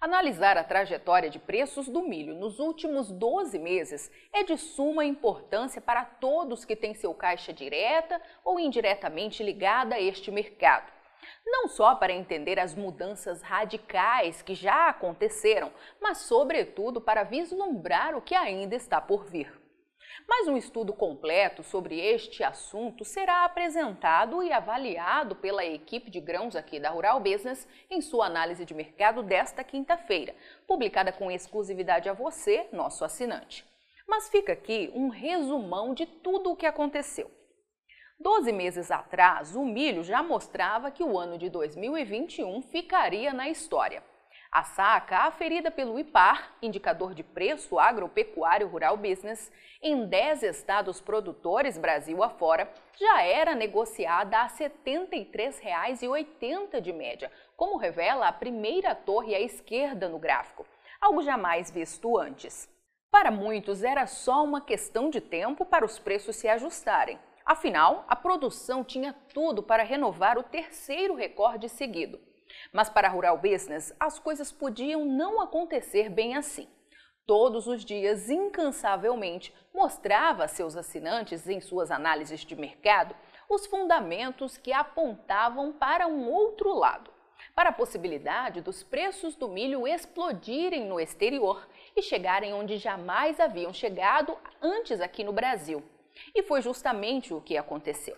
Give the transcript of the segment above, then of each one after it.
Analisar a trajetória de preços do milho nos últimos 12 meses é de suma importância para todos que têm seu caixa direta ou indiretamente ligada a este mercado. Não só para entender as mudanças radicais que já aconteceram, mas, sobretudo, para vislumbrar o que ainda está por vir. Mas um estudo completo sobre este assunto será apresentado e avaliado pela equipe de grãos aqui da Rural Business em sua análise de mercado desta quinta-feira, publicada com exclusividade a você, nosso assinante. Mas fica aqui um resumão de tudo o que aconteceu. Doze meses atrás, o milho já mostrava que o ano de 2021 ficaria na história. A saca, aferida pelo IPAR, Indicador de Preço Agropecuário Rural Business, em 10 estados produtores Brasil afora, já era negociada a R$ 73,80 de média, como revela a primeira torre à esquerda no gráfico, algo jamais visto antes. Para muitos, era só uma questão de tempo para os preços se ajustarem. Afinal, a produção tinha tudo para renovar o terceiro recorde seguido. Mas para a Rural Business, as coisas podiam não acontecer bem assim. Todos os dias, incansavelmente, mostrava a seus assinantes, em suas análises de mercado, os fundamentos que apontavam para um outro lado para a possibilidade dos preços do milho explodirem no exterior e chegarem onde jamais haviam chegado antes aqui no Brasil. E foi justamente o que aconteceu.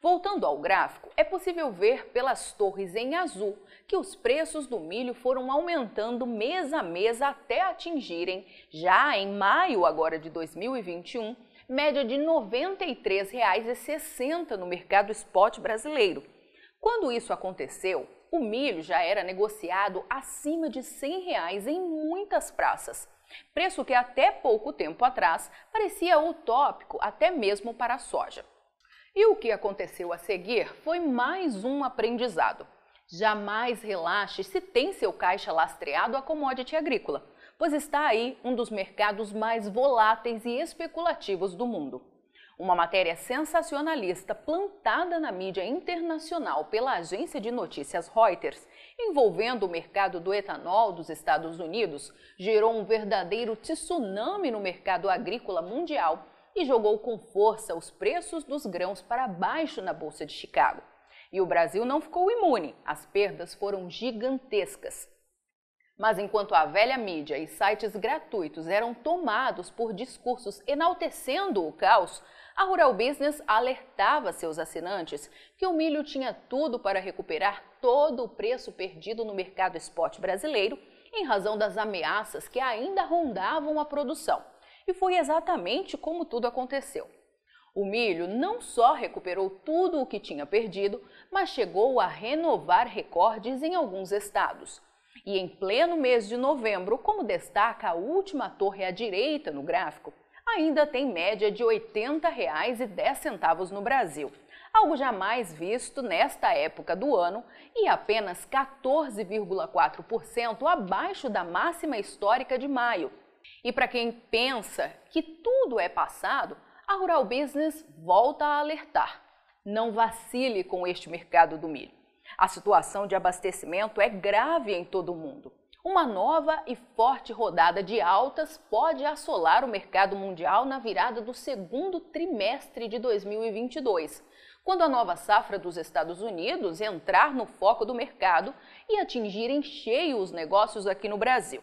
Voltando ao gráfico, é possível ver pelas torres em azul que os preços do milho foram aumentando mês a mês até atingirem, já em maio agora de 2021, média de R$ 93,60 no mercado spot brasileiro. Quando isso aconteceu, o milho já era negociado acima de 100 reais em muitas praças, preço que até pouco tempo atrás parecia utópico até mesmo para a soja. E o que aconteceu a seguir foi mais um aprendizado. Jamais relaxe se tem seu caixa lastreado a commodity agrícola, pois está aí um dos mercados mais voláteis e especulativos do mundo. Uma matéria sensacionalista plantada na mídia internacional pela agência de notícias Reuters, envolvendo o mercado do etanol dos Estados Unidos, gerou um verdadeiro tsunami no mercado agrícola mundial e jogou com força os preços dos grãos para baixo na Bolsa de Chicago. E o Brasil não ficou imune, as perdas foram gigantescas. Mas enquanto a velha mídia e sites gratuitos eram tomados por discursos enaltecendo o caos, a Rural Business alertava seus assinantes que o milho tinha tudo para recuperar todo o preço perdido no mercado spot brasileiro em razão das ameaças que ainda rondavam a produção. E foi exatamente como tudo aconteceu. O milho não só recuperou tudo o que tinha perdido, mas chegou a renovar recordes em alguns estados. E em pleno mês de novembro, como destaca a última torre à direita no gráfico, ainda tem média de R$ 80,10 no Brasil, algo jamais visto nesta época do ano e apenas 14,4% abaixo da máxima histórica de maio, e para quem pensa que tudo é passado, a Rural Business volta a alertar. Não vacile com este mercado do milho. A situação de abastecimento é grave em todo o mundo. Uma nova e forte rodada de altas pode assolar o mercado mundial na virada do segundo trimestre de 2022, quando a nova safra dos Estados Unidos entrar no foco do mercado e atingir em cheio os negócios aqui no Brasil